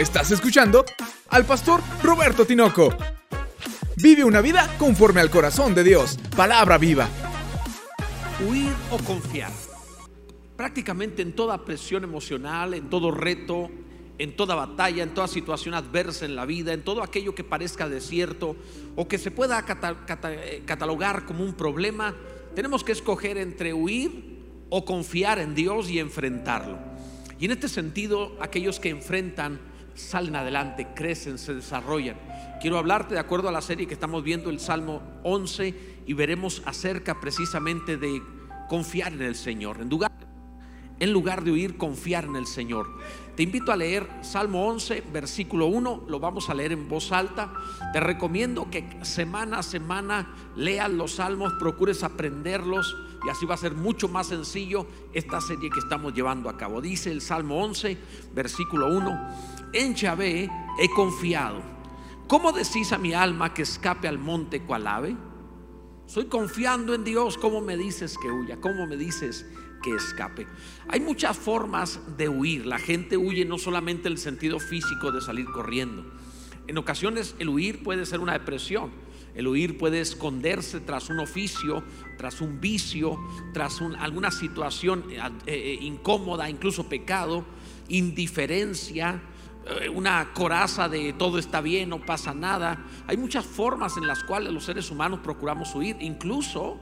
Estás escuchando al pastor Roberto Tinoco. Vive una vida conforme al corazón de Dios. Palabra viva. Huir o confiar. Prácticamente en toda presión emocional, en todo reto, en toda batalla, en toda situación adversa en la vida, en todo aquello que parezca desierto o que se pueda eh, catalogar como un problema, tenemos que escoger entre huir o confiar en Dios y enfrentarlo. Y en este sentido, aquellos que enfrentan salen adelante, crecen, se desarrollan. Quiero hablarte de acuerdo a la serie que estamos viendo, el Salmo 11, y veremos acerca precisamente de confiar en el Señor. En lugar, en lugar de huir, confiar en el Señor. Te invito a leer Salmo 11, versículo 1, lo vamos a leer en voz alta. Te recomiendo que semana a semana leas los salmos, procures aprenderlos y así va a ser mucho más sencillo esta serie que estamos llevando a cabo. Dice el Salmo 11, versículo 1, en Yahvé he confiado. ¿Cómo decís a mi alma que escape al monte cual ave? Estoy confiando en Dios. ¿Cómo me dices que huya? ¿Cómo me dices que escape. Hay muchas formas de huir. La gente huye no solamente en el sentido físico de salir corriendo. En ocasiones el huir puede ser una depresión. El huir puede esconderse tras un oficio, tras un vicio, tras alguna situación eh, eh, incómoda, incluso pecado, indiferencia, una coraza de todo está bien, no pasa nada. Hay muchas formas en las cuales los seres humanos procuramos huir, incluso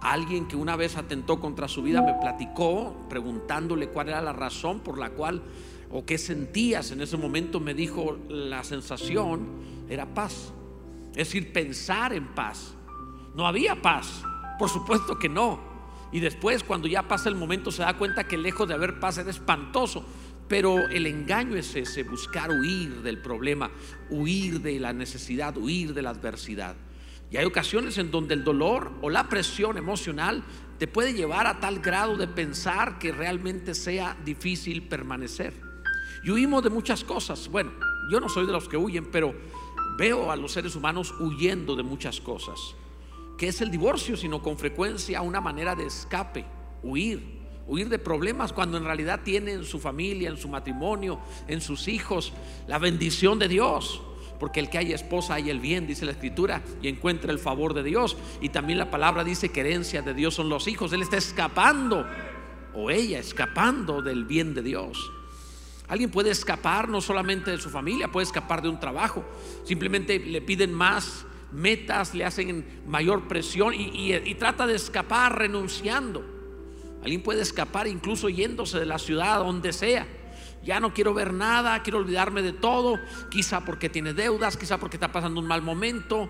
Alguien que una vez atentó contra su vida me platicó preguntándole cuál era la razón por la cual o qué sentías en ese momento. Me dijo la sensación era paz. Es decir, pensar en paz. No había paz. Por supuesto que no. Y después cuando ya pasa el momento se da cuenta que lejos de haber paz era espantoso. Pero el engaño es ese, buscar huir del problema, huir de la necesidad, huir de la adversidad. Y hay ocasiones en donde el dolor o la presión emocional te puede llevar a tal grado de pensar que realmente sea difícil permanecer. Y huimos de muchas cosas. Bueno, yo no soy de los que huyen, pero veo a los seres humanos huyendo de muchas cosas. Que es el divorcio, sino con frecuencia una manera de escape, huir. Huir de problemas cuando en realidad tienen en su familia, en su matrimonio, en sus hijos, la bendición de Dios porque el que haya esposa hay el bien, dice la escritura, y encuentra el favor de Dios. Y también la palabra dice que herencia de Dios son los hijos. Él está escapando, o ella escapando del bien de Dios. Alguien puede escapar no solamente de su familia, puede escapar de un trabajo. Simplemente le piden más metas, le hacen mayor presión y trata de escapar renunciando. Alguien puede escapar incluso yéndose de la ciudad, donde sea ya no quiero ver nada, quiero olvidarme de todo, quizá porque tiene deudas, quizá porque está pasando un mal momento.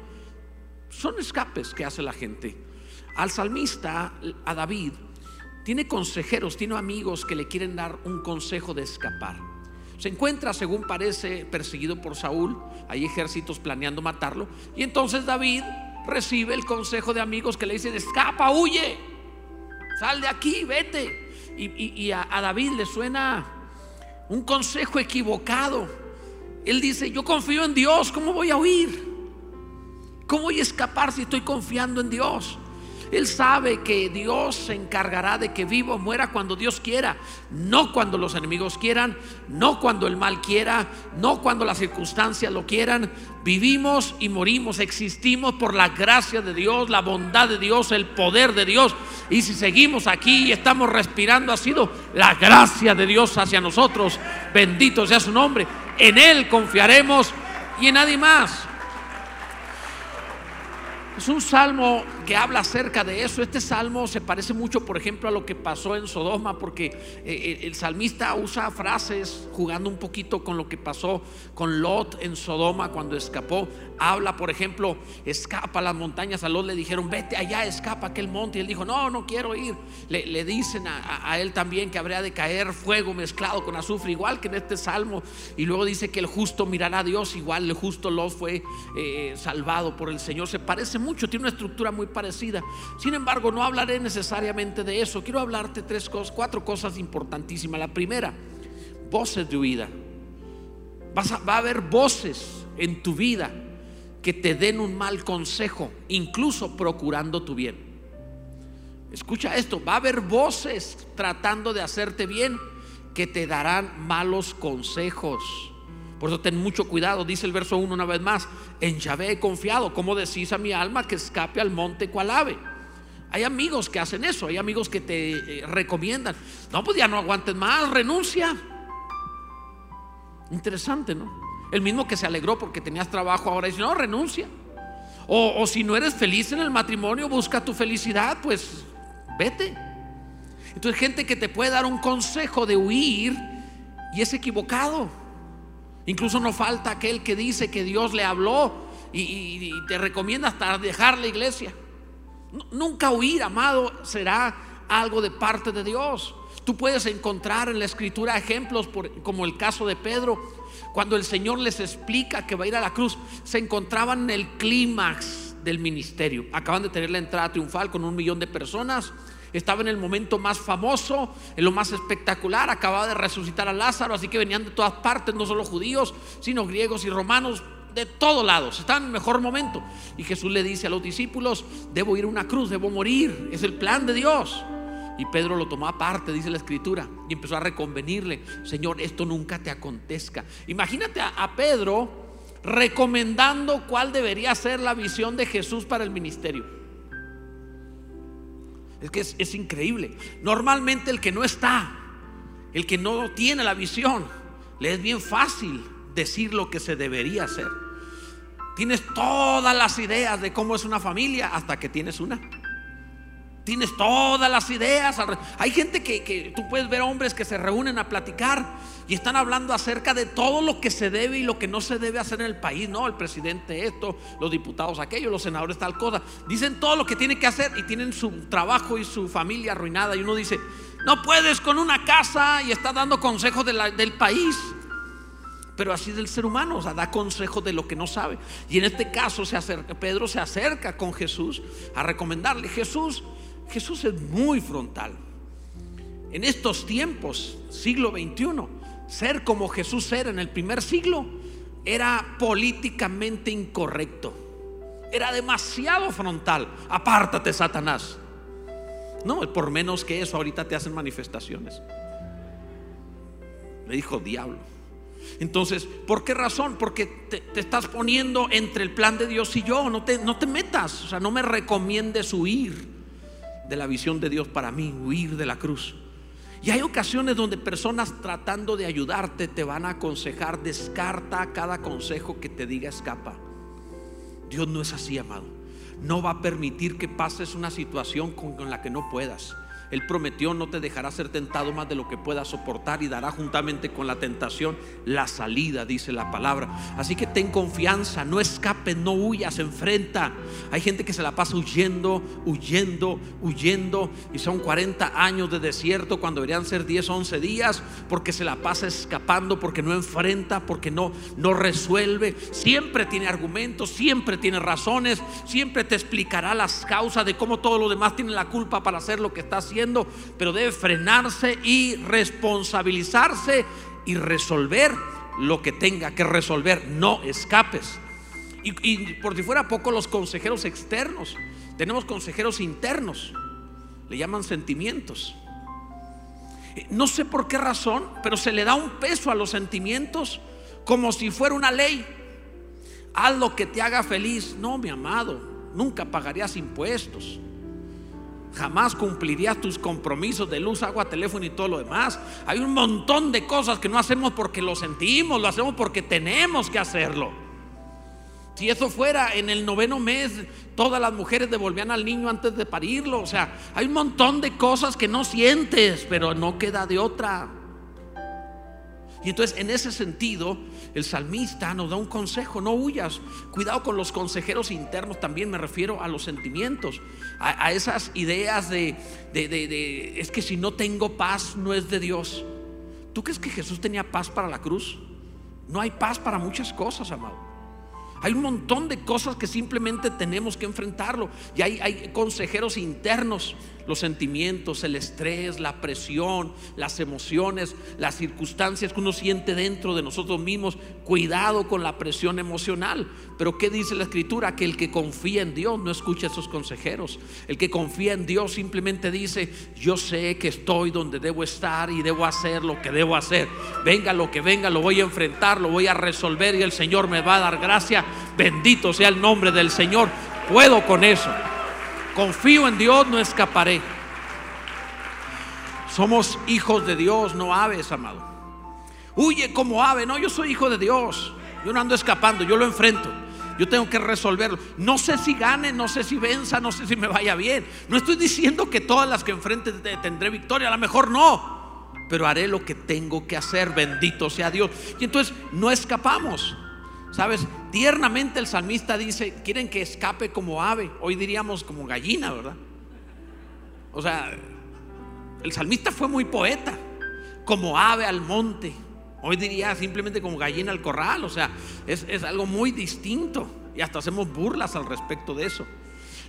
Son escapes que hace la gente. Al salmista, a David, tiene consejeros, tiene amigos que le quieren dar un consejo de escapar. Se encuentra, según parece, perseguido por Saúl, hay ejércitos planeando matarlo, y entonces David recibe el consejo de amigos que le dicen, escapa, huye, sal de aquí, vete. Y, a David le suena un consejo equivocado. Él dice, yo confío en Dios, ¿cómo voy a huir? ¿Cómo voy a escapar si estoy confiando en Dios? Él sabe que Dios se encargará de que vivo muera cuando Dios quiera, no cuando los enemigos quieran, no cuando el mal quiera, no cuando las circunstancias lo quieran. Vivimos y morimos, existimos por la gracia de Dios, la bondad de Dios, el poder de Dios. Y si seguimos aquí y estamos respirando, ha sido la gracia de Dios hacia nosotros. Bendito sea su nombre. En Él confiaremos y en nadie más. Es un salmo que habla acerca de eso. Este salmo se parece mucho, por ejemplo, a lo que pasó en Sodoma, porque eh, el salmista usa frases jugando un poquito con lo que pasó con Lot en Sodoma cuando escapó. Habla, por ejemplo, escapa a las montañas. A Lot le dijeron, vete allá, escapa aquel monte. Y él dijo, no, no quiero ir. Le, dicen a, él también que habría de caer fuego mezclado con azufre, igual que en este salmo. Y luego dice que el justo mirará a Dios, igual el justo Lot fue eh, salvado por el Señor. Se parece mucho, tiene una estructura muy parecida. Sin embargo, no hablaré necesariamente de eso. Quiero hablarte tres cosas, cuatro cosas importantísimas. La primera, voces de huida. va a haber voces en tu vida que te den un mal consejo, incluso procurando tu bien. Escucha esto, va a haber voces tratando de hacerte bien que te darán malos consejos. Por eso ten mucho cuidado, dice el verso 1 una vez más. En Yahvé he confiado. ¿Cómo decís a mi alma que escape al monte cual ave? Hay amigos que hacen eso, hay amigos que te eh, recomiendan. No, pues ya no aguantes más, renuncia. Interesante, ¿no? El mismo que se alegró porque tenías trabajo ahora dice, no, renuncia. O, o si no eres feliz en el matrimonio, busca tu felicidad, pues vete. Entonces gente que te puede dar un consejo de huir y es equivocado. Incluso no falta aquel que dice que Dios le habló y, te recomienda hasta dejar la iglesia. Nunca huir, amado, será algo de parte de Dios. Tú puedes encontrar en la escritura ejemplos como el caso de Pedro, cuando el Señor les explica que va a ir a la cruz, se encontraban en el clímax del ministerio. Acaban de tener la entrada triunfal con un millón de personas estaba en el momento más famoso, en lo más espectacular, acababa de resucitar a Lázaro, así que venían de todas partes, no solo judíos, sino griegos y romanos, de todos lados, estaban en el mejor momento. Y Jesús le dice a los discípulos, debo ir a una cruz, debo morir, es el plan de Dios. Y Pedro lo tomó aparte, dice la escritura, y empezó a reconvenirle, Señor, esto nunca te acontezca. Imagínate a, a Pedro recomendando cuál debería ser la visión de Jesús para el ministerio. Es que es, increíble. Normalmente el que no está, el que no tiene la visión, le es bien fácil decir lo que se debería hacer. Tienes todas las ideas de cómo es una familia hasta que tienes una. Tienes todas las ideas. Hay gente que, que, tú puedes ver hombres que se reúnen a platicar y están hablando acerca de todo lo que se debe y lo que no se debe hacer en el país. No, el presidente esto, los diputados aquello, los senadores tal cosa. Dicen todo lo que tiene que hacer y tienen su trabajo y su familia arruinada. Y uno dice, no puedes con una casa y está dando consejos del país. Pero así es el ser humano, o sea, da consejos de lo que no sabe. Y en este caso se acerca, Pedro se acerca con Jesús a recomendarle, Jesús, Jesús es muy frontal. En estos tiempos, siglo XXI, ser como Jesús era en el primer siglo era políticamente incorrecto. Era demasiado frontal. Apártate, Satanás. No, por menos que eso, ahorita te hacen manifestaciones. Le dijo diablo. Entonces, ¿por qué razón? Porque te, estás poniendo entre el plan de Dios y yo. No te, no te metas. O sea, no me recomiendes huir de la visión de Dios para mí, huir de la cruz. Y hay ocasiones donde personas tratando de ayudarte te van a aconsejar, descarta cada consejo que te diga escapa. Dios no es así, amado. No va a permitir que pases una situación con, la que no puedas. Él prometió no te dejará ser tentado más de lo que puedas soportar y dará juntamente con la tentación la salida, dice la palabra. Así que ten confianza, no escapes, no huyas, enfrenta. Hay gente que se la pasa huyendo, huyendo, huyendo y son 40 años de desierto cuando deberían ser 10, 11 días porque se la pasa escapando, porque no enfrenta, porque no, no resuelve. Siempre tiene argumentos, siempre tiene razones, siempre te explicará las causas de cómo todo lo demás tiene la culpa para hacer lo que está haciendo pero debe frenarse y responsabilizarse y resolver lo que tenga que resolver. No escapes. Y, por si fuera poco, los consejeros externos. Tenemos consejeros internos. Le llaman sentimientos. No sé por qué razón, pero se le da un peso a los sentimientos como si fuera una ley. Haz lo que te haga feliz. No, mi amado, nunca pagarías impuestos jamás cumplirías tus compromisos de luz, agua, teléfono y todo lo demás. Hay un montón de cosas que no hacemos porque lo sentimos, lo hacemos porque tenemos que hacerlo. Si eso fuera en el noveno mes, todas las mujeres devolvían al niño antes de parirlo. O sea, hay un montón de cosas que no sientes, pero no queda de otra. Y entonces en ese sentido, el salmista nos da un consejo, no huyas, cuidado con los consejeros internos, también me refiero a los sentimientos, a, esas ideas de, es que si no tengo paz no es de Dios. ¿Tú crees que Jesús tenía paz para la cruz? No hay paz para muchas cosas, amado. Hay un montón de cosas que simplemente tenemos que enfrentarlo. Y hay, hay consejeros internos los sentimientos, el estrés, la presión, las emociones, las circunstancias que uno siente dentro de nosotros mismos. Cuidado con la presión emocional. Pero ¿qué dice la escritura? Que el que confía en Dios no escucha a esos consejeros. El que confía en Dios simplemente dice, yo sé que estoy donde debo estar y debo hacer lo que debo hacer. Venga lo que venga, lo voy a enfrentar, lo voy a resolver y el Señor me va a dar gracia. Bendito sea el nombre del Señor. Puedo con eso. Confío en Dios, no escaparé. Somos hijos de Dios, no aves, amado. Huye como ave, no, yo soy hijo de Dios. Yo no ando escapando, yo lo enfrento. Yo tengo que resolverlo. No sé si gane, no sé si venza, no sé si me vaya bien. No estoy diciendo que todas las que enfrente tendré victoria, a lo mejor no. Pero haré lo que tengo que hacer, bendito sea Dios. Y entonces no escapamos. Sabes, tiernamente el salmista dice, quieren que escape como ave, hoy diríamos como gallina, ¿verdad? O sea, el salmista fue muy poeta, como ave al monte, hoy diría simplemente como gallina al corral, o sea, es, es algo muy distinto y hasta hacemos burlas al respecto de eso.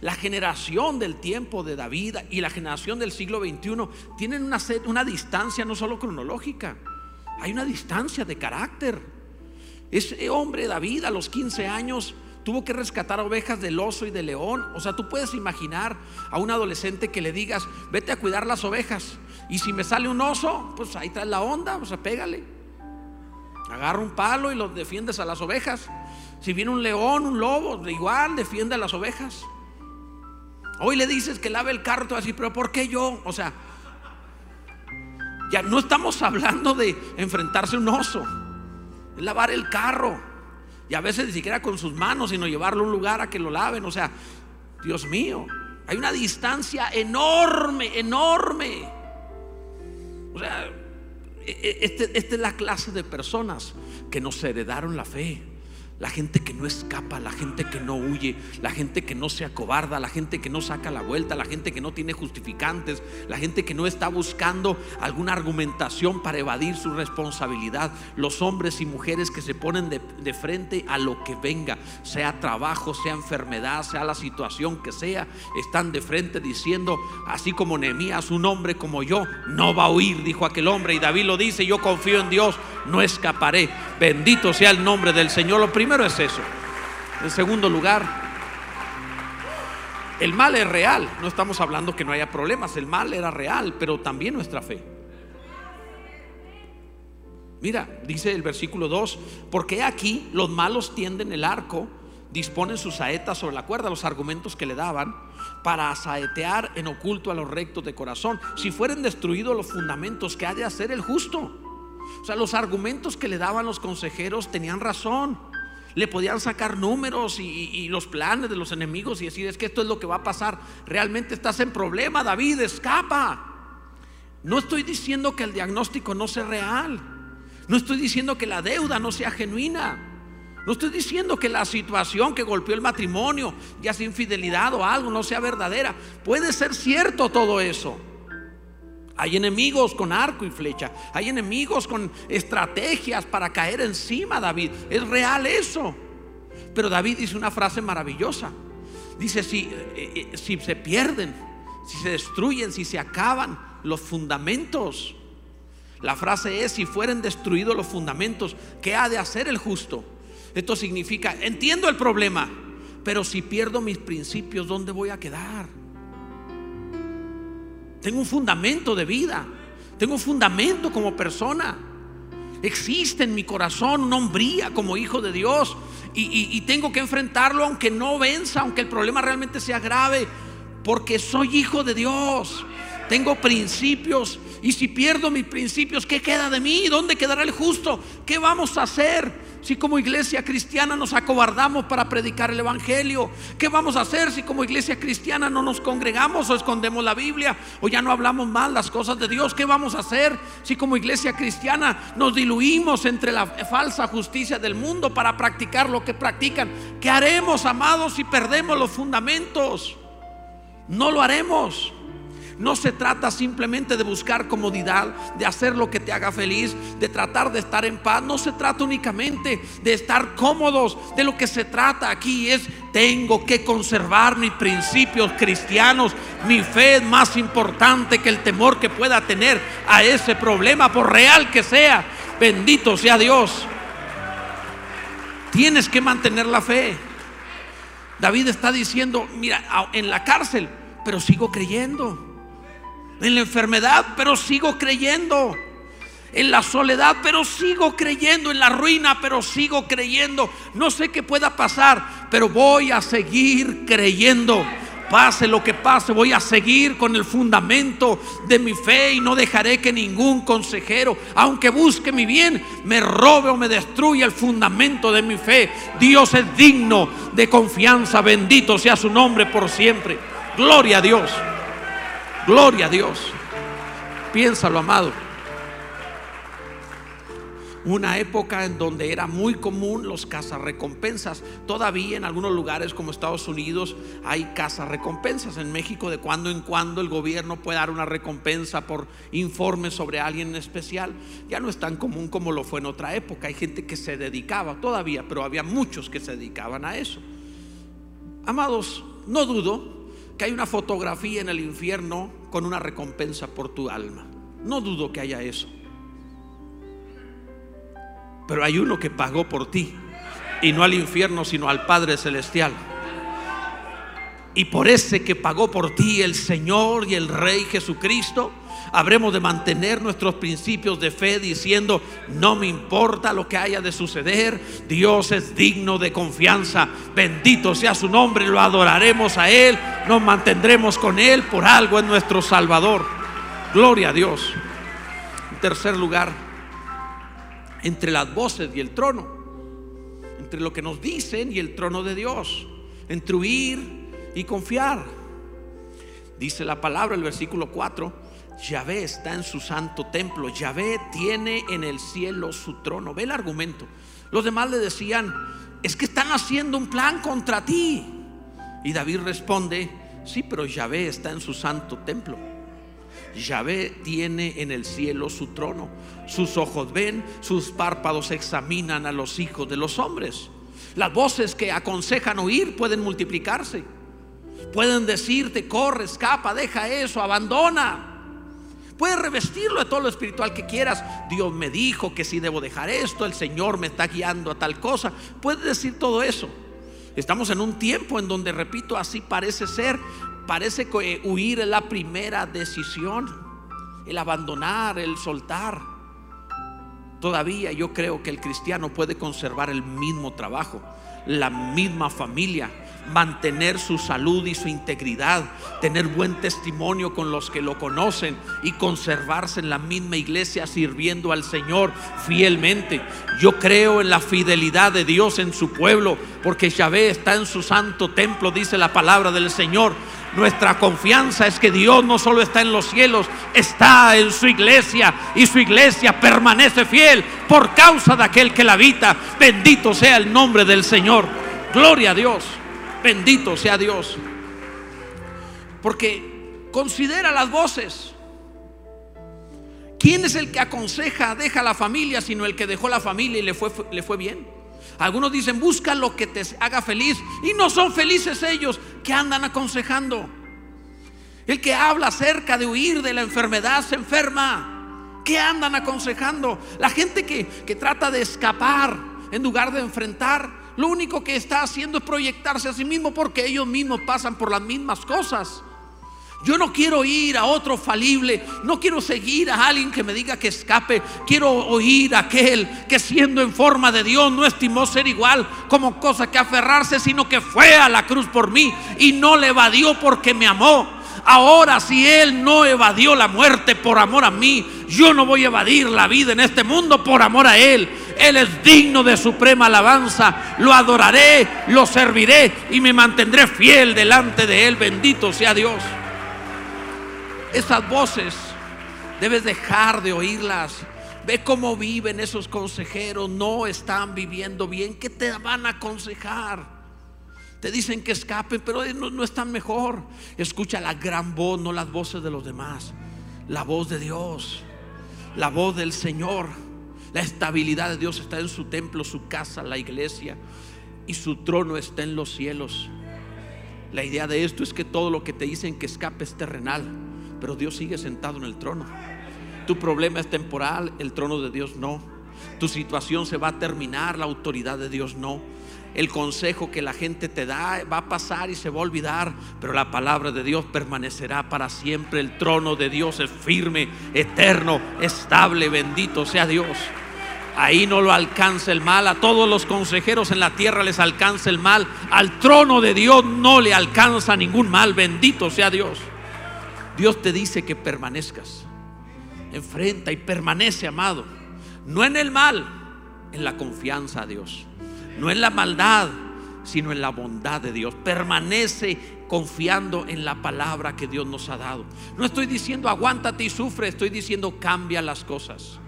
La generación del tiempo de David y la generación del siglo XXI tienen una, una distancia no solo cronológica, hay una distancia de carácter. Ese hombre David a los 15 años tuvo que rescatar ovejas del oso y del león. O sea, tú puedes imaginar a un adolescente que le digas, vete a cuidar las ovejas. Y si me sale un oso, pues ahí trae la onda, o sea, pégale. Agarra un palo y lo defiendes a las ovejas. Si viene un león, un lobo, igual defiende a las ovejas. Hoy le dices que lave el carro, te vas a decir, pero ¿por qué yo? O sea, ya no estamos hablando de enfrentarse a un oso lavar el carro. Y a veces ni siquiera con sus manos, sino llevarlo a un lugar a que lo laven. O sea, Dios mío, hay una distancia enorme, enorme. O sea, e, e, este, esta es la clase de personas que nos heredaron la fe la gente que no escapa, la gente que no huye, la gente que no se acobarda, la gente que no saca la vuelta, la gente que no tiene justificantes, la gente que no está buscando alguna argumentación para evadir su responsabilidad, los hombres y mujeres que se ponen de, frente a lo que venga, sea trabajo, sea enfermedad, sea la situación que sea, están de frente diciendo, así como Nehemías, un hombre como yo, no va a huir, dijo aquel hombre, y David lo dice, yo confío en Dios, no escaparé, bendito sea el nombre del Señor. Lo primero primero es eso. En segundo lugar, el mal es real. No estamos hablando que no haya problemas. El mal era real, pero también nuestra fe. Mira, dice el versículo 2, porque aquí los malos tienden el arco, disponen sus saetas sobre la cuerda, los argumentos que le daban, para saetear en oculto a los rectos de corazón. Si fueren destruidos los fundamentos, ¿qué ha de hacer el justo? O sea, los argumentos que le daban los consejeros tenían razón. Le podían sacar números y, los planes de los enemigos y decir, es que esto es lo que va a pasar. Realmente estás en problema, David, escapa. No estoy diciendo que el diagnóstico no sea real. No estoy diciendo que la deuda no sea genuina. No estoy diciendo que la situación que golpeó el matrimonio, ya sea infidelidad o algo, no sea verdadera. Puede ser cierto todo eso. Hay enemigos con arco y flecha. Hay enemigos con estrategias para caer encima, David. Es real eso. Pero David dice una frase maravillosa. Dice, si, eh, eh, si se pierden, si se destruyen, si se acaban los fundamentos. La frase es, si fueren destruidos los fundamentos, ¿qué ha de hacer el justo? Esto significa, entiendo el problema, pero si pierdo mis principios, ¿dónde voy a quedar? Tengo un fundamento de vida. Tengo un fundamento como persona. Existe en mi corazón una hombría como hijo de Dios. Y, tengo que enfrentarlo aunque no venza, aunque el problema realmente sea grave. Porque soy hijo de Dios. Tengo principios. Y si pierdo mis principios, ¿qué queda de mí? ¿Dónde quedará el justo? ¿Qué vamos a hacer? Si como iglesia cristiana nos acobardamos para predicar el Evangelio? ¿Qué vamos a hacer si como iglesia cristiana no nos congregamos o escondemos la Biblia o ya no hablamos mal las cosas de Dios? ¿Qué vamos a hacer si como iglesia cristiana nos diluimos entre la falsa justicia del mundo para practicar lo que practican? ¿Qué haremos, amados, si perdemos los fundamentos? No lo haremos. No se trata simplemente de buscar comodidad, de hacer lo que te haga feliz, de tratar de estar en paz. No se trata únicamente de estar cómodos. De lo que se trata aquí es, tengo que conservar mis principios cristianos. Mi fe es más importante que el temor que pueda tener a ese problema, por real que sea. Bendito sea Dios. Tienes que mantener la fe. David está diciendo, mira, en la cárcel, pero sigo creyendo en la enfermedad, pero sigo creyendo. En la soledad, pero sigo creyendo. En la ruina, pero sigo creyendo. No sé qué pueda pasar, pero voy a seguir creyendo. Pase lo que pase, voy a seguir con el fundamento de mi fe y no dejaré que ningún consejero, aunque busque mi bien, me robe o me destruya el fundamento de mi fe. Dios es digno de confianza, bendito sea su nombre por siempre. Gloria a Dios. Gloria a Dios. Piénsalo, amado. Una época en donde era muy común los cazarrecompensas. Todavía en algunos lugares como Estados Unidos hay cazarrecompensas. En México de cuando en cuando el gobierno puede dar una recompensa por informes sobre alguien en especial. Ya no es tan común como lo fue en otra época. Hay gente que se dedicaba todavía, pero había muchos que se dedicaban a eso. Amados, no dudo hay una fotografía en el infierno con una recompensa por tu alma. No dudo que haya eso. Pero hay uno que pagó por ti. Y no al infierno, sino al Padre Celestial. Y por ese que pagó por ti el Señor y el Rey Jesucristo, habremos de mantener nuestros principios de fe diciendo, no me importa lo que haya de suceder, Dios es digno de confianza, bendito sea su nombre, lo adoraremos a Él, nos mantendremos con Él, por algo en nuestro Salvador. Gloria a Dios. En tercer lugar, entre las voces y el trono, entre lo que nos dicen y el trono de Dios, entre huir y confiar. Dice la palabra, el versículo 4, Yahvé está en su santo templo, Yahvé tiene en el cielo su trono. Ve el argumento. Los demás le decían, es que están haciendo un plan contra ti. Y David responde, sí, pero Yahvé está en su santo templo. Yahvé tiene en el cielo su trono. Sus ojos ven, sus párpados examinan a los hijos de los hombres. Las voces que aconsejan oír pueden multiplicarse. Pueden decirte, corre, escapa, deja eso, abandona. Puedes revestirlo de todo lo espiritual que quieras. Dios me dijo que si debo dejar esto, el Señor me está guiando a tal cosa. Puedes decir todo eso. Estamos en un tiempo en donde, repito, así parece ser. Parece que huir es la primera decisión. El abandonar, el soltar. Todavía yo creo que el cristiano puede conservar el mismo trabajo, la misma familia, mantener su salud y su integridad, tener buen testimonio con los que lo conocen y conservarse en la misma iglesia sirviendo al Señor fielmente. Yo creo en la fidelidad de Dios en su pueblo, porque Yahvé está en su santo templo, dice la palabra del Señor. Nuestra confianza es que Dios no solo está en los cielos, está en su iglesia y su iglesia permanece fiel por causa de aquel que la habita. Bendito sea el nombre del Señor. Gloria a Dios. Bendito sea Dios. Porque considera las voces. ¿Quién es el que aconseja, deja la familia, sino el que dejó la familia y le fue, le fue bien? Algunos dicen, busca lo que te haga feliz. Y no son felices ellos que andan aconsejando. El que habla acerca de huir de la enfermedad se enferma. ¿Qué andan aconsejando? La gente que, que trata de escapar en lugar de enfrentar lo único que está haciendo es proyectarse a sí mismo porque ellos mismos pasan por las mismas cosas. Yo no quiero ir a otro falible, no quiero seguir a alguien que me diga que escape, quiero oír a aquel que siendo en forma de Dios no estimó ser igual como cosa que aferrarse, sino que fue a la cruz por mí y no le evadió porque me amó. Ahora si Él no evadió la muerte por amor a mí, yo no voy a evadir la vida en este mundo por amor a Él. Él es digno de suprema alabanza. Lo adoraré, lo serviré y me mantendré fiel delante de Él. Bendito sea Dios. Esas voces debes dejar de oírlas. Ve cómo viven esos consejeros. No están viviendo bien. ¿Qué te van a aconsejar? Te dicen que escapen, pero no, no están mejor. Escucha la gran voz, no las voces de los demás. La voz de Dios, la voz del Señor. La estabilidad de Dios está en su templo, su casa, la iglesia. Y su trono está en los cielos. La idea de esto es que todo lo que te dicen que escape es terrenal, pero Dios sigue sentado en el trono. Tu problema es temporal, el trono de Dios no. Tu situación se va a terminar, la autoridad de Dios no. El consejo que la gente te da va a pasar y se va a olvidar, pero la palabra de Dios permanecerá para siempre. El trono de Dios es firme, eterno, estable, bendito sea Dios. Ahí no lo alcanza el mal. A todos los consejeros en la tierra les alcanza el mal. Al trono de Dios no le alcanza ningún mal. Bendito sea Dios. Dios te dice que permanezcas. Enfrenta y permanece, amado. No en el mal, en la confianza a Dios. No en la maldad, sino en la bondad de Dios. Permanece confiando en la palabra que Dios nos ha dado. No estoy diciendo aguántate y sufre, estoy diciendo cambia las cosas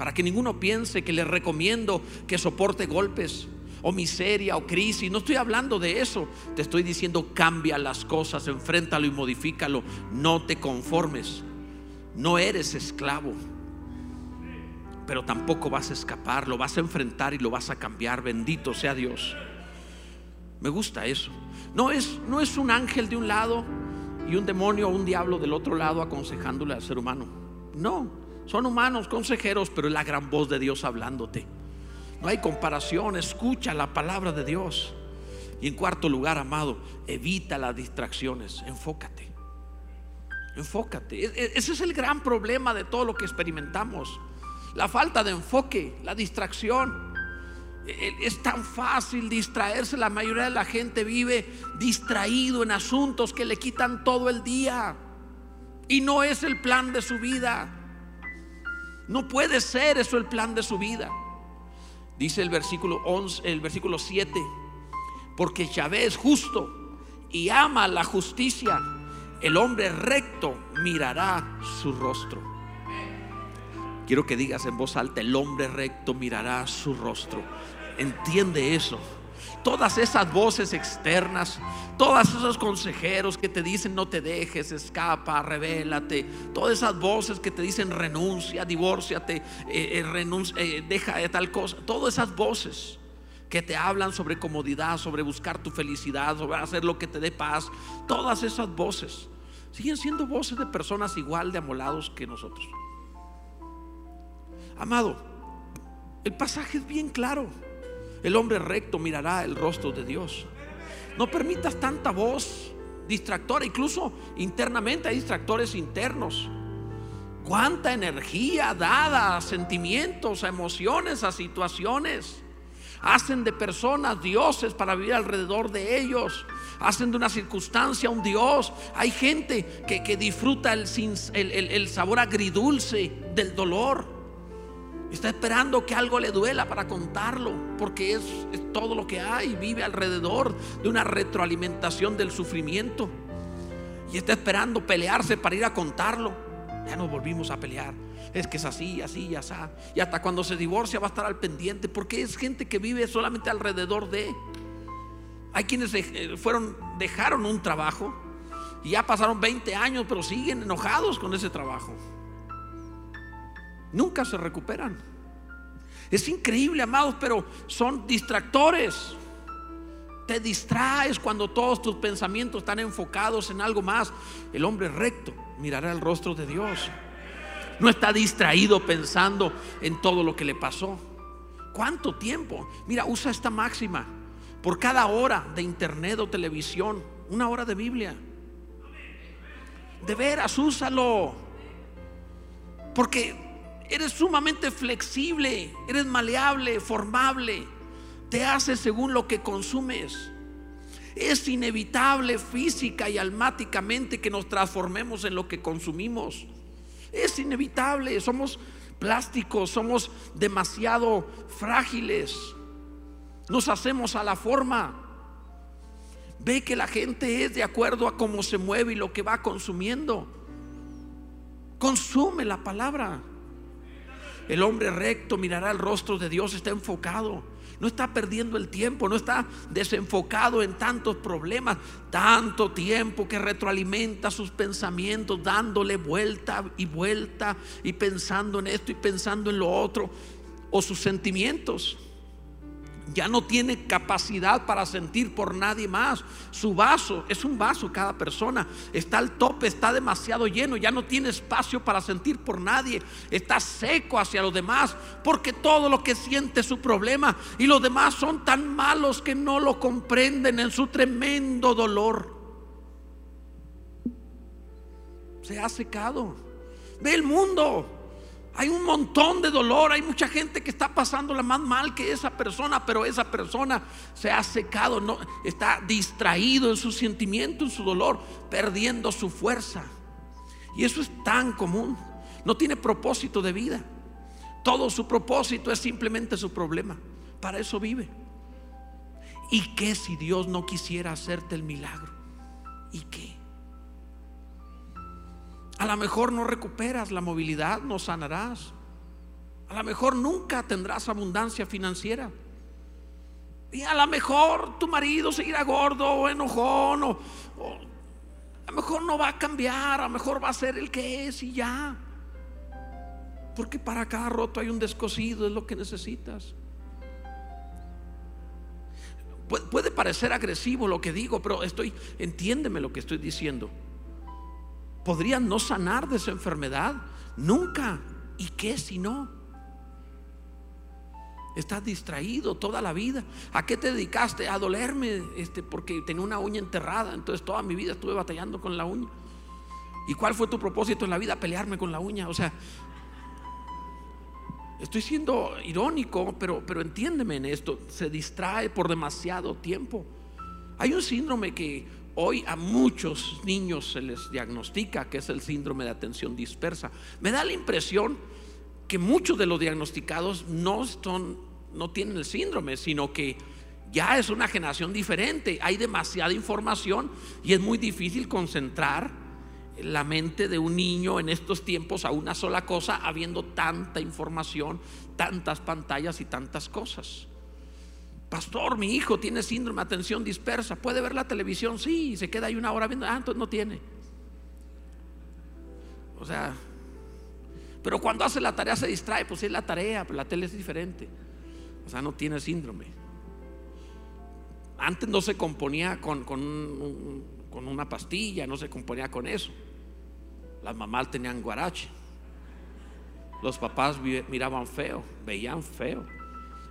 para que ninguno piense que le recomiendo que soporte golpes o miseria o crisis. No estoy hablando de eso. Te estoy diciendo cambia las cosas, enfréntalo y modifícalo. No te conformes. No eres esclavo. Pero tampoco vas a escapar, lo vas a enfrentar y lo vas a cambiar. Bendito sea Dios. Me gusta eso. No es, no es un ángel de un lado y un demonio o un diablo del otro lado aconsejándole al ser humano. No, son humanos, consejeros, pero es la gran voz de Dios hablándote. No hay comparación, escucha la palabra de Dios. Y en cuarto lugar, amado, evita las distracciones, enfócate. Enfócate. E, e, ese es el gran problema de todo lo que experimentamos. La falta de enfoque, la distracción. E, es tan fácil distraerse. La mayoría de la gente vive distraído en asuntos que le quitan todo el día. Y no es el plan de su vida. No puede ser eso el plan de su vida. Dice el versículo 11, el versículo 7, porque Yahvé es justo y ama la justicia. El hombre recto mirará su rostro. Quiero que digas en voz alta, el hombre recto mirará su rostro. Entiende eso todas esas voces externas, todos esos consejeros que te dicen no te dejes, escapa, revélate, todas esas voces que te dicen renuncia, divórciate, eh, eh, renuncia, eh, deja de tal cosa, todas esas voces que te hablan sobre comodidad, sobre buscar tu felicidad, sobre hacer lo que te dé paz, todas esas voces siguen siendo voces de personas igual de amolados que nosotros. Amado, el pasaje es bien claro. El hombre recto mirará el rostro de Dios. No permitas tanta voz distractora, incluso internamente hay distractores internos. Cuánta energía dada a sentimientos, a emociones, a situaciones. Hacen de personas dioses para vivir alrededor de ellos. Hacen de una circunstancia un Dios. Hay gente que, disfruta el, el sabor agridulce del dolor. Está esperando que algo le duela para contarlo, porque es, todo lo que hay. Vive alrededor de una retroalimentación del sufrimiento. Y está esperando pelearse para ir a contarlo. Ya nos volvimos a pelear. Es que es así, así, así. Y hasta cuando se divorcia va a estar al pendiente, porque es gente que vive solamente alrededor de. Hay quienes eh, fueron, dejaron un trabajo y ya pasaron 20 años, pero siguen enojados con ese trabajo. Nunca se recuperan. Es increíble, amados, pero son distractores. Te distraes cuando todos tus pensamientos están enfocados en algo más. El hombre recto mirará el rostro de Dios. No está distraído pensando en todo lo que le pasó. ¿Cuánto tiempo? Mira, usa esta máxima. Por cada hora de internet o televisión, una hora de Biblia. De veras, úsalo. Porque Eres sumamente flexible, eres maleable, formable. Te haces según lo que consumes. Es inevitable física y almáticamente que nos transformemos en lo que consumimos. Es inevitable, somos plásticos, somos demasiado frágiles. Nos hacemos a la forma. Ve que la gente es de acuerdo a cómo se mueve y lo que va consumiendo. Consume la palabra. El hombre recto mirará el rostro de Dios, está enfocado. No está perdiendo el tiempo, no está desenfocado en tantos problemas, tanto tiempo que retroalimenta sus pensamientos, dándole vuelta y vuelta y pensando en esto y pensando en lo otro, o sus sentimientos ya no tiene capacidad para sentir por nadie más. Su vaso es un vaso cada persona. Está al tope, está demasiado lleno, ya no tiene espacio para sentir por nadie. Está seco hacia los demás porque todo lo que siente es su problema y los demás son tan malos que no lo comprenden en su tremendo dolor. Se ha secado. Ve el mundo. Hay un montón de dolor, hay mucha gente que está pasándola más mal que esa persona, pero esa persona se ha secado, no, está distraído en su sentimiento, en su dolor, perdiendo su fuerza. Y eso es tan común. No tiene propósito de vida. Todo su propósito es simplemente su problema. Para eso vive. ¿Y qué si Dios no quisiera hacerte el milagro? ¿Y qué? A lo mejor no recuperas la movilidad, no sanarás. A lo mejor nunca tendrás abundancia financiera. Y a lo mejor tu marido seguirá gordo o enojón. O, a lo mejor no va a cambiar. A lo mejor va a ser el que es y ya. Porque para cada roto hay un descosido, es lo que necesitas. Puede parecer agresivo lo que digo, pero estoy, entiéndeme lo que estoy diciendo podrían no sanar de esa enfermedad. Nunca. ¿Y qué si no? Estás distraído toda la vida. ¿A qué te dedicaste? A dolerme este, porque tenía una uña enterrada. Entonces toda mi vida estuve batallando con la uña. ¿Y cuál fue tu propósito en la vida? Pelearme con la uña. O sea, estoy siendo irónico, pero, pero entiéndeme en esto. Se distrae por demasiado tiempo. Hay un síndrome que Hoy a muchos niños se les diagnostica que es el síndrome de atención dispersa. Me da la impresión que muchos de los diagnosticados no, son, no tienen el síndrome, sino que ya es una generación diferente. Hay demasiada información y es muy difícil concentrar la mente de un niño en estos tiempos a una sola cosa, habiendo tanta información, tantas pantallas y tantas cosas. Pastor, mi hijo tiene síndrome de atención dispersa. ¿Puede ver la televisión? Sí, se queda ahí una hora viendo. Ah, entonces no tiene. O sea, pero cuando hace la tarea se distrae, pues es la tarea, pero la tele es diferente. O sea, no tiene síndrome. Antes no se componía con, con, con una pastilla, no se componía con eso. Las mamás tenían guarache. Los papás miraban feo, veían feo.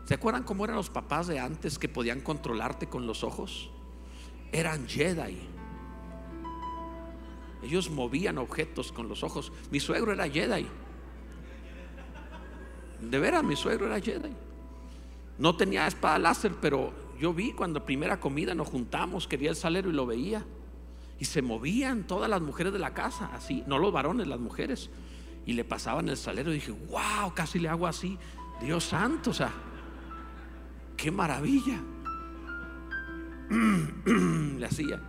¿Se acuerdan cómo eran los papás de antes que podían controlarte con los ojos? Eran Jedi. Ellos movían objetos con los ojos. Mi suegro era Jedi. De veras, mi suegro era Jedi. No tenía espada láser, pero yo vi cuando primera comida nos juntamos, quería el salero y lo veía. Y se movían todas las mujeres de la casa, así, no los varones, las mujeres. Y le pasaban el salero y dije, wow, casi le hago así. Dios santo, o sea, qué maravilla. Le hacía.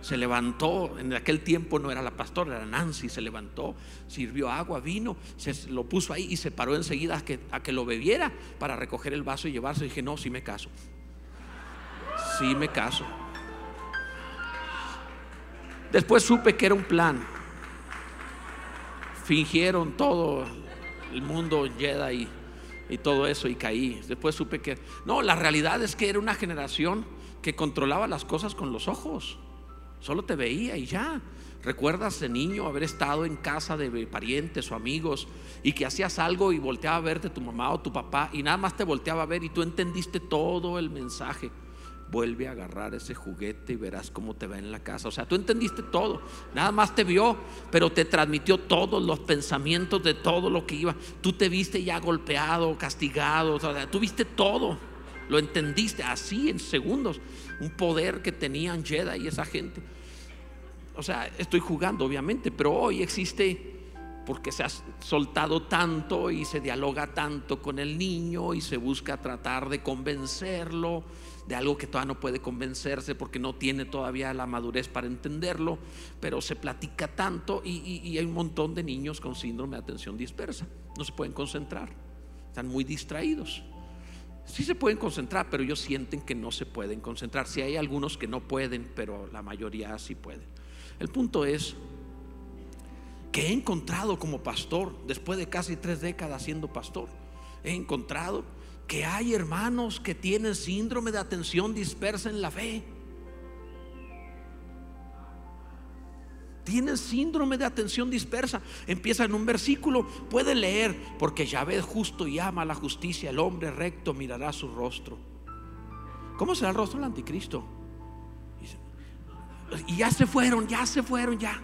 Se levantó, en aquel tiempo no era la pastora, era Nancy, se levantó, sirvió agua, vino, se lo puso ahí y se paró enseguida a que, a que lo bebiera para recoger el vaso y llevarse. Y dije, no, sí me caso. Sí me caso. Después supe que era un plan. Fingieron todo el mundo Jedi y todo eso y caí. Después supe que... No, la realidad es que era una generación que controlaba las cosas con los ojos. Solo te veía y ya. ¿Recuerdas de niño haber estado en casa de parientes o amigos y que hacías algo y volteaba a verte tu mamá o tu papá y nada más te volteaba a ver y tú entendiste todo el mensaje? Vuelve a agarrar ese juguete y verás cómo te va en la casa. O sea, tú entendiste todo, nada más te vio, pero te transmitió todos los pensamientos de todo lo que iba. Tú te viste ya golpeado, castigado, o sea, tú viste todo, lo entendiste así en segundos. Un poder que tenían Jedi y esa gente. O sea, estoy jugando, obviamente, pero hoy existe porque se ha soltado tanto y se dialoga tanto con el niño y se busca tratar de convencerlo de algo que todavía no puede convencerse porque no tiene todavía la madurez para entenderlo, pero se platica tanto y, hay un montón de niños con síndrome de atención dispersa, no se pueden concentrar, están muy distraídos. Sí se pueden concentrar, pero ellos sienten que no se pueden concentrar. Si hay algunos que no pueden, pero la mayoría sí pueden. El punto es que he encontrado como pastor, después de casi tres décadas siendo pastor, he encontrado que hay hermanos que tienen síndrome de atención dispersa en la fe. Tienen síndrome de atención dispersa. Empieza en un versículo, puede leer, porque ya ve justo y ama la justicia, el hombre recto mirará su rostro. ¿Cómo será el rostro del anticristo? Y ya se fueron, ya se fueron, ya.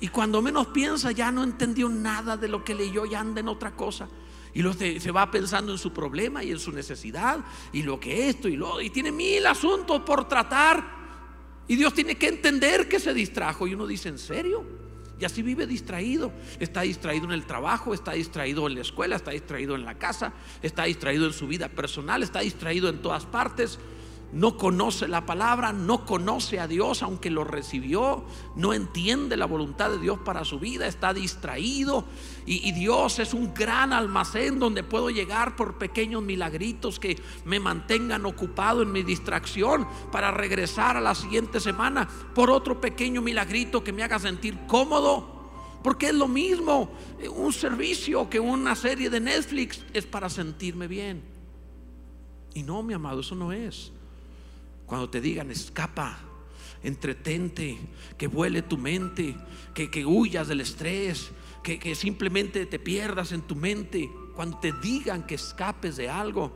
Y cuando menos piensa, ya no entendió nada de lo que leyó, ya anda en otra cosa. Y luego se, va pensando en su problema y en su necesidad y lo que esto y lo y tiene mil asuntos por tratar. Y Dios tiene que entender que se distrajo. Y uno dice, ¿en serio? Y así vive distraído. Está distraído en el trabajo, está distraído en la escuela, está distraído en la casa, está distraído en su vida personal, está distraído en todas partes no conoce la palabra, no conoce a Dios aunque lo recibió, no entiende la voluntad de Dios para su vida, está distraído y, Dios es un gran almacén donde puedo llegar por pequeños milagritos que me mantengan ocupado en mi distracción para regresar a la siguiente semana por otro pequeño milagrito que me haga sentir cómodo. Porque es lo mismo, un servicio que una serie de Netflix es para sentirme bien. Y no, mi amado, eso no es. Cuando te digan escapa, entretente, que vuele tu mente, que, que huyas del estrés, que, que simplemente te pierdas en tu mente. Cuando te digan que escapes de algo,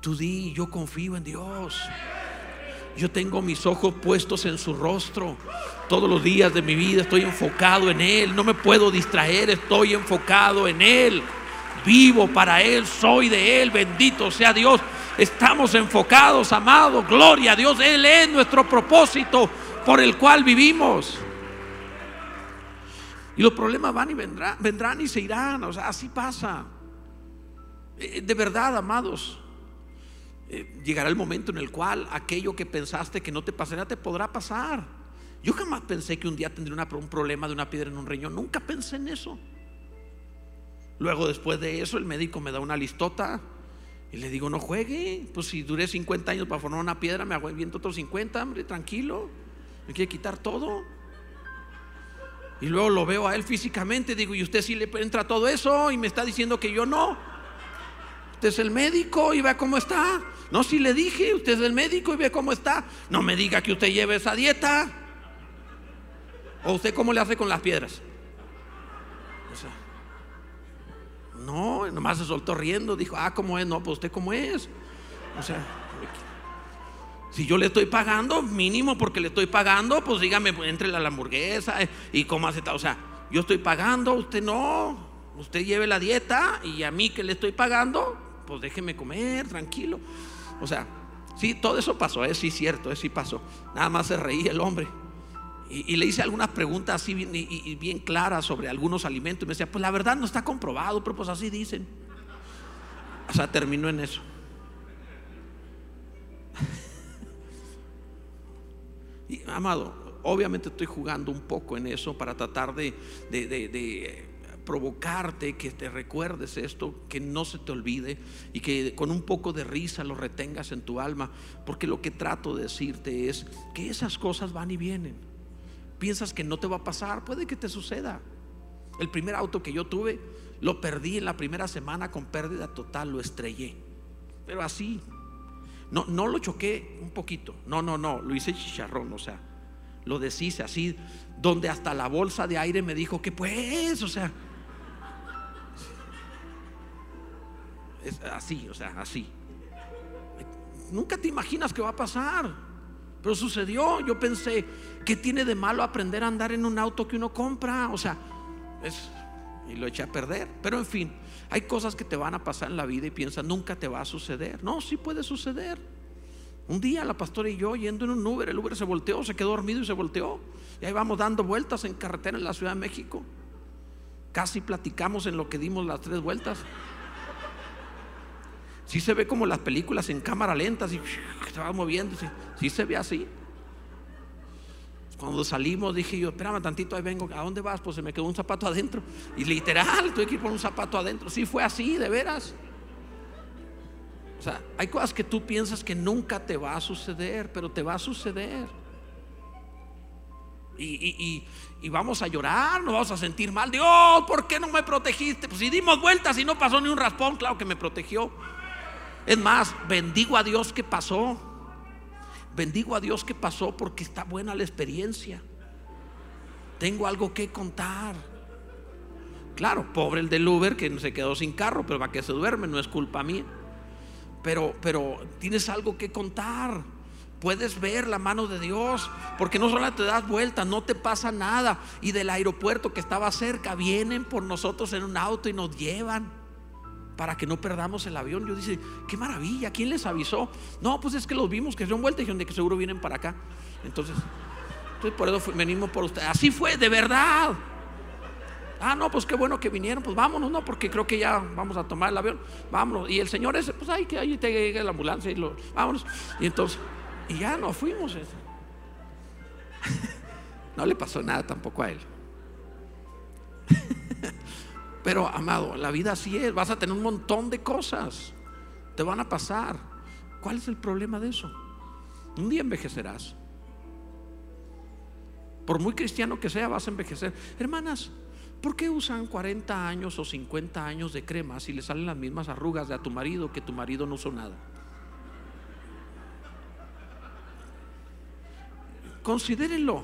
tú di, yo confío en Dios. Yo tengo mis ojos puestos en su rostro. Todos los días de mi vida estoy enfocado en Él. No me puedo distraer, estoy enfocado en Él. Vivo para Él, soy de Él. Bendito sea Dios. Estamos enfocados, amados. Gloria a Dios. Él es nuestro propósito por el cual vivimos. Y los problemas van y vendrán, vendrán y se irán. O sea, así pasa. Eh, de verdad, amados. Eh, llegará el momento en el cual aquello que pensaste que no te pasará te podrá pasar. Yo jamás pensé que un día tendría un problema de una piedra en un riñón. Nunca pensé en eso. Luego, después de eso, el médico me da una listota y le digo, no juegue, pues si duré 50 años para formar una piedra, me hago viento otros 50, hombre, tranquilo, me quiere quitar todo. Y luego lo veo a él físicamente, digo, ¿y usted sí le entra todo eso? Y me está diciendo que yo no. Usted es el médico y vea cómo está. No, si le dije, usted es el médico y ve cómo está. No me diga que usted lleve esa dieta. ¿O usted cómo le hace con las piedras? O sea, no, nomás se soltó riendo, dijo, ah, ¿cómo es? No, pues usted cómo es. O sea, si yo le estoy pagando, mínimo porque le estoy pagando, pues dígame, entre la hamburguesa eh, y cómo hace tal. O sea, yo estoy pagando, usted no. Usted lleve la dieta y a mí que le estoy pagando, pues déjeme comer, tranquilo. O sea, sí, todo eso pasó, es sí cierto, es sí pasó. Nada más se reía el hombre. Y, le hice algunas preguntas así bien, y, bien claras sobre algunos alimentos. Y me decía, pues la verdad no está comprobado, pero pues así dicen. O sea, terminó en eso. y, amado, obviamente estoy jugando un poco en eso para tratar de, de, de provocarte que te recuerdes esto, que no se te olvide y que con un poco de risa lo retengas en tu alma, porque lo que trato de decirte es que esas cosas van y vienen piensas que no te va a pasar, puede que te suceda. El primer auto que yo tuve, lo perdí en la primera semana con pérdida total, lo estrellé. Pero así, no, no lo choqué un poquito, no, no, no, lo hice chicharrón, o sea, lo deshice así, donde hasta la bolsa de aire me dijo que pues, o sea, es así, o sea, así. Nunca te imaginas que va a pasar. Pero sucedió, yo pensé, ¿qué tiene de malo aprender a andar en un auto que uno compra? O sea, es, y lo eché a perder. Pero en fin, hay cosas que te van a pasar en la vida y piensas, nunca te va a suceder. No, sí puede suceder. Un día la pastora y yo yendo en un Uber, el Uber se volteó, se quedó dormido y se volteó. Y ahí vamos dando vueltas en carretera en la Ciudad de México. Casi platicamos en lo que dimos las tres vueltas. Sí se ve como las películas en cámara lenta, así se va moviendo, sí, se ve así. Cuando salimos dije yo, espérame tantito, ahí vengo, ¿a dónde vas? Pues se me quedó un zapato adentro. Y literal, tuve que ir por un zapato adentro. Sí fue así, de veras. O sea, hay cosas que tú piensas que nunca te va a suceder, pero te va a suceder. Y, vamos a llorar, nos vamos a sentir mal. Dios, ¿por qué no me protegiste? Pues si dimos vueltas y no pasó ni un raspón, claro que me protegió. Es más, bendigo a Dios que pasó. Bendigo a Dios que pasó porque está buena la experiencia. Tengo algo que contar. Claro, pobre el del Uber que se quedó sin carro, pero para que se duerme no es culpa mía. Pero, pero tienes algo que contar. Puedes ver la mano de Dios, porque no solo te das vuelta, no te pasa nada. Y del aeropuerto que estaba cerca, vienen por nosotros en un auto y nos llevan para que no perdamos el avión. Yo dice, qué maravilla, ¿quién les avisó? No, pues es que los vimos que dieron vuelta y dijeron de que seguro vienen para acá. Entonces, entonces por eso venimos por ustedes. Así fue, de verdad. Ah, no, pues qué bueno que vinieron, pues vámonos, no, porque creo que ya vamos a tomar el avión, vámonos. Y el señor ese, pues ahí que ahí te llega la ambulancia y lo, vámonos. Y entonces, y ya nos fuimos. No le pasó nada tampoco a él. Pero, amado, la vida así es. Vas a tener un montón de cosas. Te van a pasar. ¿Cuál es el problema de eso? Un día envejecerás. Por muy cristiano que sea, vas a envejecer. Hermanas, ¿por qué usan 40 años o 50 años de crema si le salen las mismas arrugas de a tu marido que tu marido no usó nada? Considérenlo.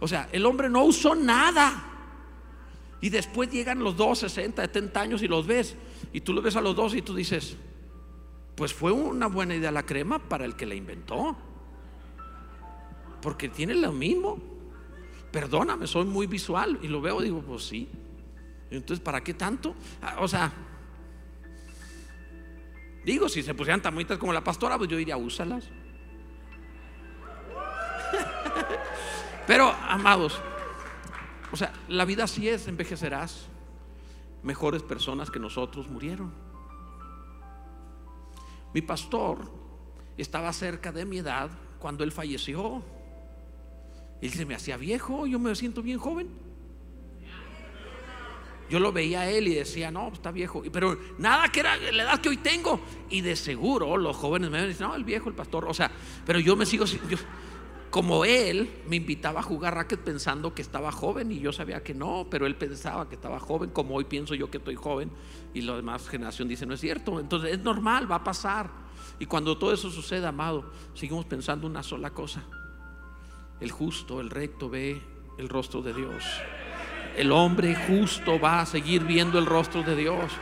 O sea, el hombre no usó nada. Y después llegan los dos, 60, 70 años y los ves. Y tú los ves a los dos y tú dices, pues fue una buena idea la crema para el que la inventó. Porque tiene lo mismo. Perdóname, soy muy visual. Y lo veo digo, pues sí. Entonces, ¿para qué tanto? Ah, o sea, digo, si se pusieran tamuitas como la pastora, pues yo diría, úsalas. Pero, amados, o sea, la vida así es, envejecerás. Mejores personas que nosotros murieron. Mi pastor estaba cerca de mi edad cuando él falleció. Él se me hacía viejo, yo me siento bien joven. Yo lo veía a él y decía, no, está viejo. Pero nada que era la edad que hoy tengo. Y de seguro los jóvenes me dicen, no, el viejo, el pastor. O sea, pero yo me sigo, como él me invitaba a jugar racket pensando que estaba joven y yo sabía que no, pero él pensaba que estaba joven, como hoy pienso yo que estoy joven y la demás generación dice no es cierto. Entonces es normal, va a pasar. Y cuando todo eso suceda, amado, seguimos pensando una sola cosa. El justo, el recto ve el rostro de Dios. El hombre justo va a seguir viendo el rostro de Dios.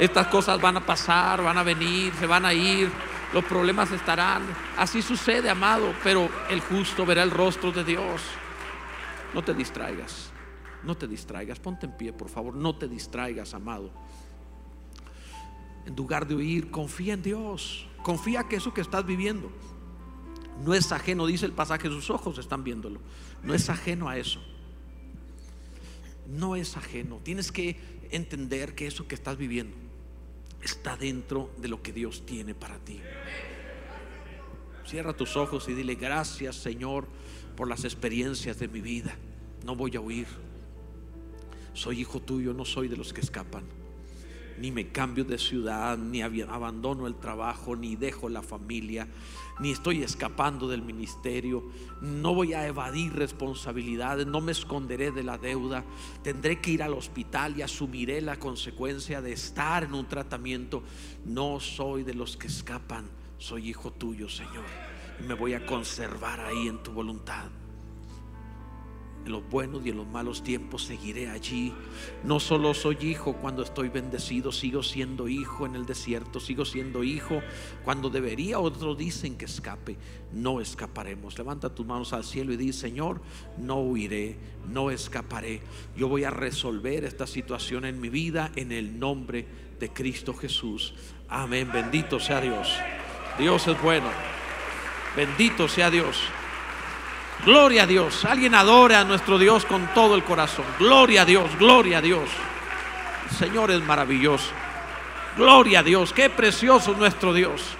Estas cosas van a pasar, van a venir, se van a ir los problemas estarán. Así sucede, amado, pero el justo verá el rostro de Dios. No te distraigas, no te distraigas, ponte en pie, por favor, no te distraigas, amado. En lugar de huir, confía en Dios, confía que eso que estás viviendo no es ajeno, dice el pasaje, sus ojos están viéndolo, no es ajeno a eso. No es ajeno, tienes que entender que eso que estás viviendo está dentro de lo que Dios tiene para ti. Cierra tus ojos y dile gracias Señor por las experiencias de mi vida. No voy a huir. Soy hijo tuyo, no soy de los que escapan. Ni me cambio de ciudad, ni abandono el trabajo, ni dejo la familia ni estoy escapando del ministerio, no voy a evadir responsabilidades, no me esconderé de la deuda, tendré que ir al hospital y asumiré la consecuencia de estar en un tratamiento. No soy de los que escapan, soy hijo tuyo, Señor, y me voy a conservar ahí en tu voluntad en los buenos y en los malos tiempos seguiré allí. No solo soy hijo cuando estoy bendecido, sigo siendo hijo en el desierto, sigo siendo hijo cuando debería, otros dicen que escape. No escaparemos. Levanta tus manos al cielo y di, Señor, no huiré, no escaparé. Yo voy a resolver esta situación en mi vida en el nombre de Cristo Jesús. Amén. Bendito sea Dios. Dios es bueno. Bendito sea Dios. Gloria a Dios. Alguien adora a nuestro Dios con todo el corazón. Gloria a Dios, gloria a Dios. Señor es maravilloso. Gloria a Dios, qué precioso es nuestro Dios.